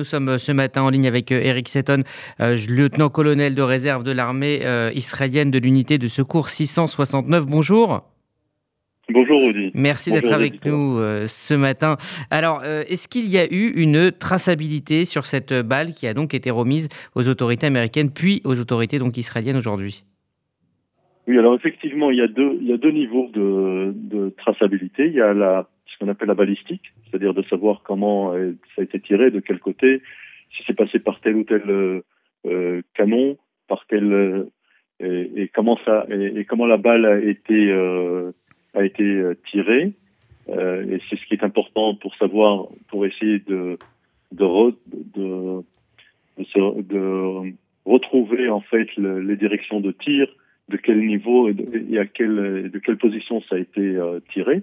Nous sommes ce matin en ligne avec Eric Seton, euh, lieutenant-colonel de réserve de l'armée euh, israélienne de l'unité de secours 669. Bonjour. Bonjour Rudy. Merci d'être avec nous euh, ce matin. Alors, est-ce qu'il y a eu une traçabilité sur cette balle qui a donc été remise aux autorités américaines puis aux autorités donc israéliennes aujourd'hui? Oui, alors effectivement, il y a deux, il y a deux niveaux de, de traçabilité. Il y a la ce qu'on appelle la balistique, c'est-à-dire de savoir comment ça a été tiré, de quel côté, si c'est passé par tel ou tel euh, euh canon, par euh, et, comment ça et, comment la balle a été euh, a été euh, tirée. et c'est ce qui est important pour savoir, pour essayer de de, re, de, de, de, retrouver en fait le, les directions de tir, de quel niveau et, et à quelle de quelle position ça a été tiré.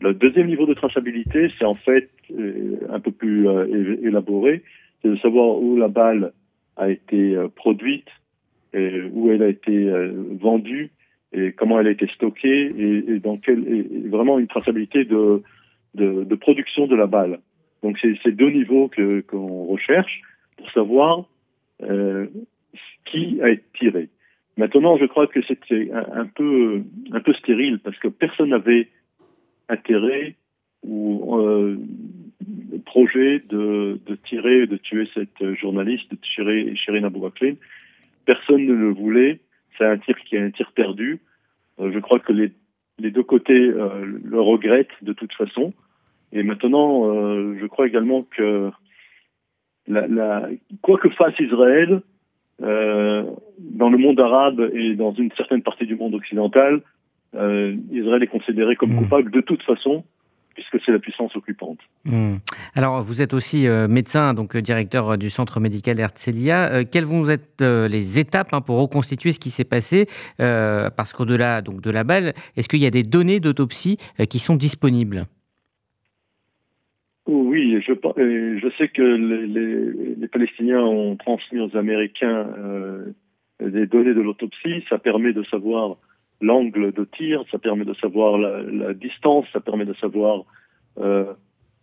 Le deuxième niveau de traçabilité, c'est en fait euh, un peu plus euh, élaboré, c'est de savoir où la balle a été euh, produite, où elle a été vendue, et comment elle a été stockée, et, vraiment une traçabilité de, production de la balle. Donc c'est ces deux niveaux que qu'on recherche pour savoir qui a été tiré. Maintenant, je crois que c'était un, peu un peu stérile parce que personne n'avait intérêt ou euh, projet de, de, tirer, de tuer cette journaliste, de tirer Shirin Abou Personne ne le voulait. C'est un tir qui est un tir perdu. Euh, je crois que les, les deux côtés euh, le regrettent de toute façon. Et maintenant, euh, je crois également que la, la, quoi que fasse Israël, euh, dans le monde arabe et dans une certaine partie du monde occidental, euh, Israël est considéré comme mmh. coupable de toute façon puisque c'est la puissance occupante. Mmh. Alors, vous êtes aussi euh, médecin, donc euh, directeur du centre médical Herzliya. Euh, quelles vont être les étapes hein, pour reconstituer ce qui s'est passé Parce qu'au-delà donc de la balle, est-ce qu'il y a des données d'autopsie qui sont disponibles? Oui, je, je sais que les, les, les, Palestiniens ont transmis aux Américains des données de l'autopsie. Ça permet de savoir l'angle de tir, ça permet de savoir la, la, distance, ça permet de savoir euh,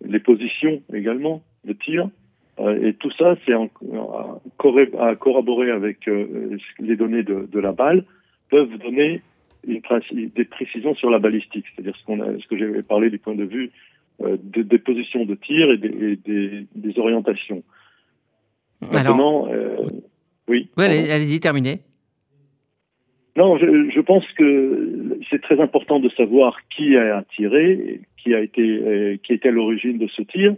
les positions également de tir. Euh, et tout ça, c'est à corroborer avec euh, les données de, de, la balle, peuvent donner une, des précisions sur la balistique, c'est-à-dire ce, qu'on a, ce que j'avais parlé du point de vue euh, de, des positions de tir et des, et des, des orientations. Maintenant, euh, oui. oui allez-y, terminez. Non, je, pense que c'est très important de savoir qui a tiré, qui a été, euh, qui était à l'origine de ce tir.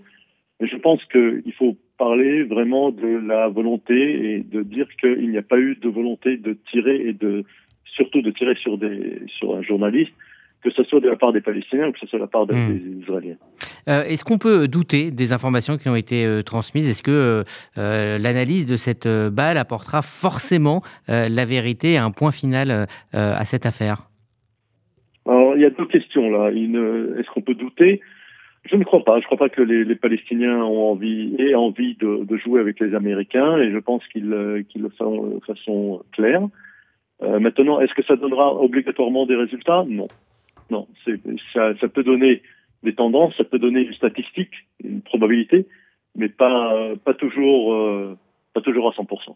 Mais je pense qu'il faut parler vraiment de la volonté et de dire qu'il n'y a pas eu de volonté de tirer et de surtout de tirer sur un journaliste que ce soit de la part des Palestiniens ou que ce soit de la part des, mmh. Israéliens. Euh, Est-ce qu'on peut douter des informations qui ont été euh, transmises? Est-ce que euh, l'analyse de cette balle apportera forcément la vérité, un point final à cette affaire? Alors, il y a deux questions là. Est-ce qu'on peut douter? Je ne crois pas. Je ne crois pas que les, les, Palestiniens ont envie aient envie de, de, jouer avec les Américains et je pense qu'ils qu le font de façon claire. Euh, maintenant, est-ce que ça donnera obligatoirement des résultats? Non. Non, ça, ça peut donner des tendances, ça peut donner une statistique, une probabilité, mais pas, pas, toujours, euh, pas toujours à 100%.